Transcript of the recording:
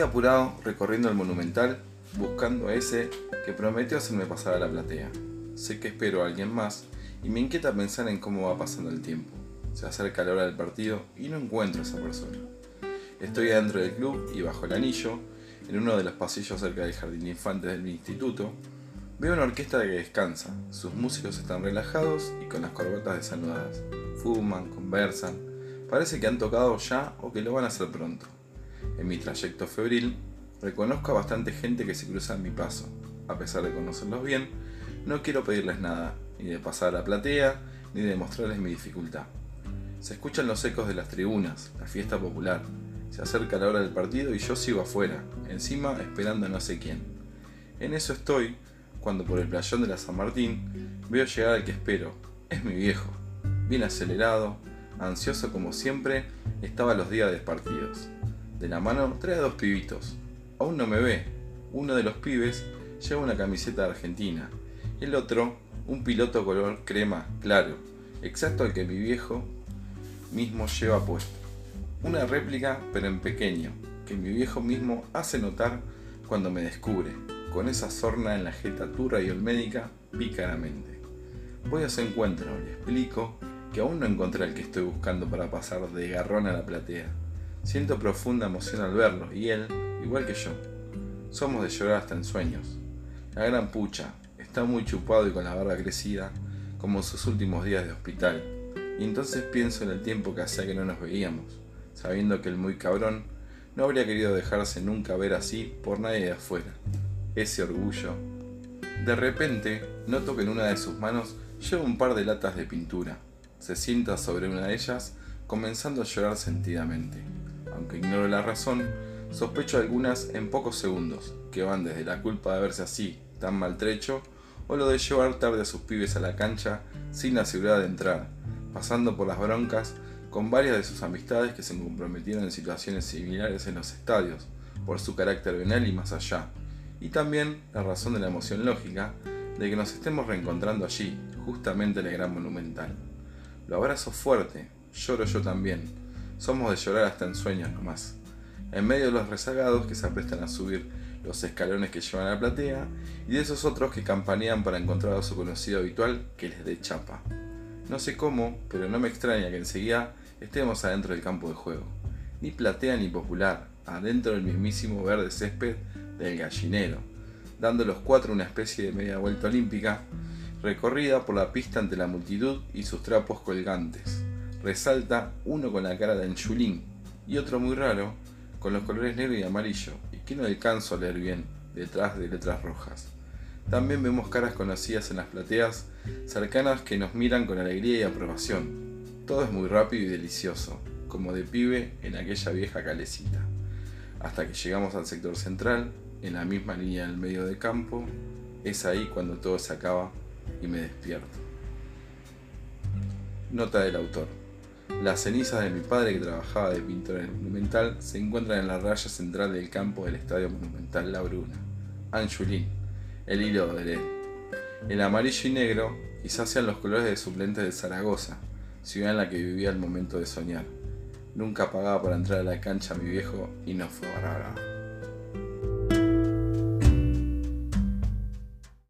apurado recorriendo el monumental buscando a ese que prometió hacerme pasar a la platea. Sé que espero a alguien más y me inquieta pensar en cómo va pasando el tiempo. Se acerca la hora del partido y no encuentro a esa persona. Estoy adentro del club y bajo el anillo, en uno de los pasillos cerca del jardín de infantes del instituto, veo una orquesta que descansa. Sus músicos están relajados y con las corbatas desanudadas. Fuman, conversan. Parece que han tocado ya o que lo van a hacer pronto. En mi trayecto febril, reconozco a bastante gente que se cruza en mi paso. A pesar de conocerlos bien, no quiero pedirles nada, ni de pasar a la platea, ni de mostrarles mi dificultad. Se escuchan los ecos de las tribunas, la fiesta popular. Se acerca la hora del partido y yo sigo afuera, encima esperando a no sé quién. En eso estoy, cuando por el playón de la San Martín veo llegar al que espero. Es mi viejo. Bien acelerado, ansioso como siempre, estaba los días de partidos. De la mano trae dos pibitos. Aún no me ve. Uno de los pibes lleva una camiseta Argentina. El otro, un piloto color crema claro, exacto al que mi viejo mismo lleva puesto. Una réplica, pero en pequeño, que mi viejo mismo hace notar cuando me descubre, con esa sorna en la jeta turra y olmédica, pícaramente. Voy a su encuentro, le explico que aún no encontré el que estoy buscando para pasar de garrón a la platea. Siento profunda emoción al verlo, y él, igual que yo. Somos de llorar hasta en sueños. La gran pucha, está muy chupado y con la barba crecida, como en sus últimos días de hospital. Y entonces pienso en el tiempo que hacía que no nos veíamos, sabiendo que el muy cabrón no habría querido dejarse nunca ver así por nadie de afuera. Ese orgullo. De repente, noto que en una de sus manos lleva un par de latas de pintura. Se sienta sobre una de ellas, comenzando a llorar sentidamente. Aunque ignoro la razón, sospecho algunas en pocos segundos, que van desde la culpa de verse así, tan maltrecho, o lo de llevar tarde a sus pibes a la cancha sin la seguridad de entrar, pasando por las broncas con varias de sus amistades que se comprometieron en situaciones similares en los estadios, por su carácter venal y más allá, y también la razón de la emoción lógica de que nos estemos reencontrando allí, justamente en el Gran Monumental. Lo abrazo fuerte, lloro yo también, somos de llorar hasta en sueños nomás, en medio de los rezagados que se aprestan a subir los escalones que llevan a la platea, y de esos otros que campanean para encontrar a su conocido habitual que les dé chapa. No sé cómo, pero no me extraña que enseguida estemos adentro del campo de juego. Ni platea ni popular, adentro del mismísimo verde césped del gallinero, dando los cuatro una especie de media vuelta olímpica, recorrida por la pista ante la multitud y sus trapos colgantes. Resalta uno con la cara de Anchulín y otro muy raro, con los colores negro y amarillo, que no alcanzo a leer bien detrás de letras rojas. También vemos caras conocidas en las plateas, cercanas que nos miran con alegría y aprobación. Todo es muy rápido y delicioso, como de pibe en aquella vieja calecita. Hasta que llegamos al sector central, en la misma línea del medio de campo, es ahí cuando todo se acaba y me despierto. Nota del autor. Las cenizas de mi padre que trabajaba de pintor en el Monumental se encuentran en la raya central del campo del Estadio Monumental La Bruna. Anjulín, el hilo de él. El amarillo y negro quizás sean los colores de suplentes de Zaragoza, ciudad en la que vivía el momento de soñar. Nunca pagaba para entrar a la cancha mi viejo y no fue bárbaro.